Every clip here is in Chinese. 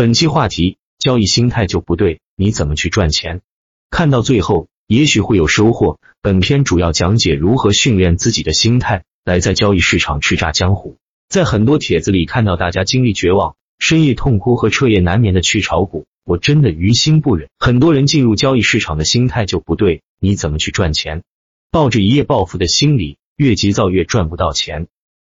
本期话题：交易心态就不对，你怎么去赚钱？看到最后，也许会有收获。本篇主要讲解如何训练自己的心态，来在交易市场叱咤江湖。在很多帖子里看到大家经历绝望、深夜痛哭和彻夜难眠的去炒股，我真的于心不忍。很多人进入交易市场的心态就不对，你怎么去赚钱？抱着一夜暴富的心理，越急躁越赚不到钱。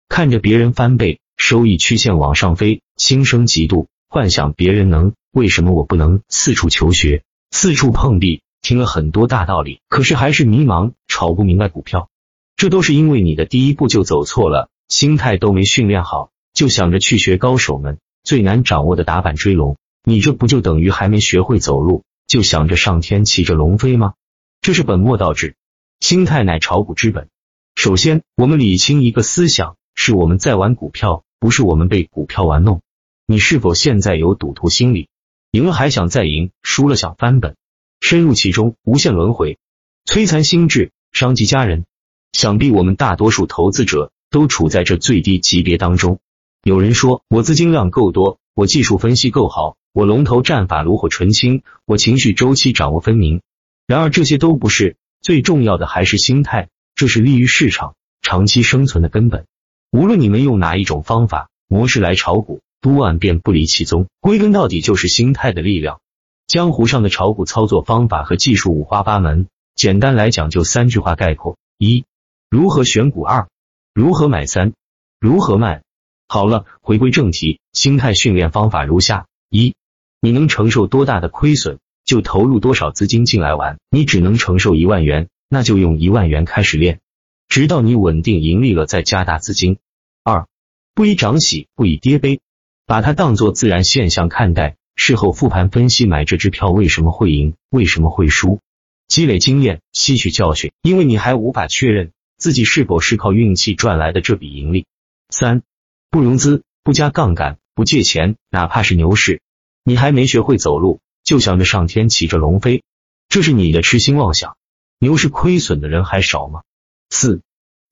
看着别人翻倍，收益曲线往上飞，心生嫉妒。幻想别人能，为什么我不能？四处求学，四处碰壁，听了很多大道理，可是还是迷茫，炒不明白股票。这都是因为你的第一步就走错了，心态都没训练好，就想着去学高手们最难掌握的打板追龙。你这不就等于还没学会走路，就想着上天骑着龙飞吗？这是本末倒置。心态乃炒股之本。首先，我们理清一个思想：是我们在玩股票，不是我们被股票玩弄。你是否现在有赌徒心理？赢了还想再赢，输了想翻本，深入其中，无限轮回，摧残心智，伤及家人。想必我们大多数投资者都处在这最低级别当中。有人说我资金量够多，我技术分析够好，我龙头战法炉火纯青，我情绪周期掌握分明。然而这些都不是最重要的，还是心态，这是利于市场长期生存的根本。无论你们用哪一种方法模式来炒股。多万遍不离其宗，归根到底就是心态的力量。江湖上的炒股操作方法和技术五花八门，简单来讲就三句话概括：一、如何选股；二、如何买；三、如何卖。好了，回归正题，心态训练方法如下：一、你能承受多大的亏损，就投入多少资金进来玩。你只能承受一万元，那就用一万元开始练，直到你稳定盈利了再加大资金。二、不以涨喜，不以跌悲。把它当做自然现象看待，事后复盘分析买这支票为什么会赢，为什么会输，积累经验，吸取教训。因为你还无法确认自己是否是靠运气赚来的这笔盈利。三，不融资，不加杠杆，不借钱，哪怕是牛市，你还没学会走路，就想着上天骑着龙飞，这是你的痴心妄想。牛市亏损的人还少吗？四。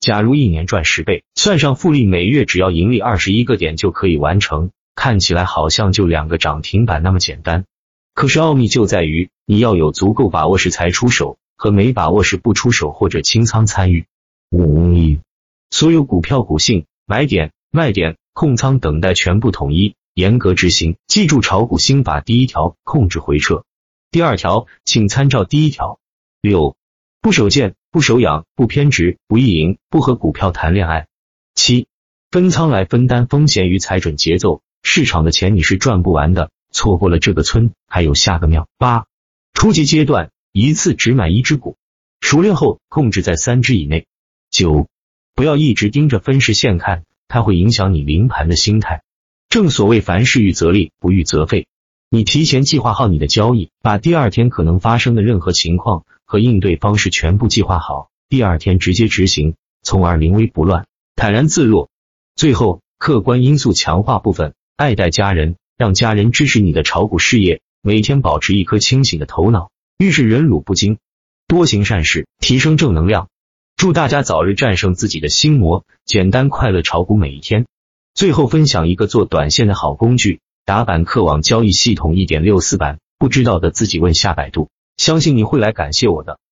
假如一年赚十倍，算上复利，每月只要盈利二十一个点就可以完成。看起来好像就两个涨停板那么简单，可是奥秘就在于你要有足够把握时才出手，和没把握时不出手或者清仓参与。五，所有股票股性、买点、卖点、控仓等待全部统一，严格执行。记住炒股心法第一条：控制回撤。第二条，请参照第一条。六，不守贱，不守养，不偏执，不意淫，不和股票谈恋爱。七，分仓来分担风险与踩准节奏。市场的钱你是赚不完的，错过了这个村还有下个庙。八，初级阶段一次只买一只股，熟练后控制在三只以内。九，不要一直盯着分时线看，它会影响你临盘的心态。正所谓凡事预则立，不预则废。你提前计划好你的交易，把第二天可能发生的任何情况和应对方式全部计划好，第二天直接执行，从而临危不乱，坦然自若。最后，客观因素强化部分。爱戴家人，让家人支持你的炒股事业，每天保持一颗清醒的头脑，遇事忍辱不惊，多行善事，提升正能量。祝大家早日战胜自己的心魔，简单快乐炒股每一天。最后分享一个做短线的好工具——打板客网交易系统一点六四版，不知道的自己问下百度，相信你会来感谢我的。